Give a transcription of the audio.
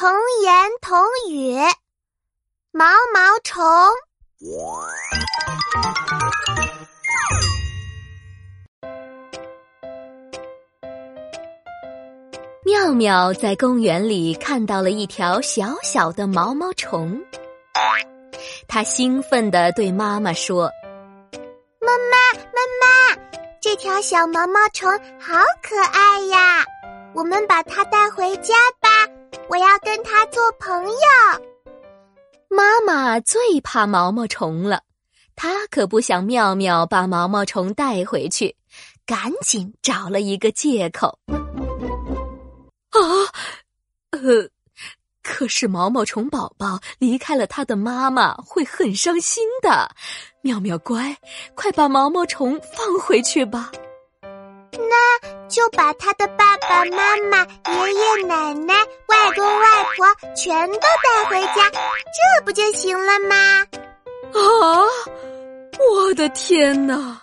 童言童语，毛毛虫。妙妙在公园里看到了一条小小的毛毛虫，他兴奋地对妈妈说：“妈妈，妈妈，这条小毛毛虫好可爱呀！我们把它带回家要跟它做朋友。”妈妈最怕毛毛虫了，她可不想妙妙把毛毛虫带回去，赶紧找了一个借口。啊，呃，可是毛毛虫宝宝离开了他的妈妈会很伤心的。妙妙乖，快把毛毛虫放回去吧。那就把他的爸爸妈妈、爷爷奶奶、外公外婆全都带回家，这不就行了吗？啊！我的天哪！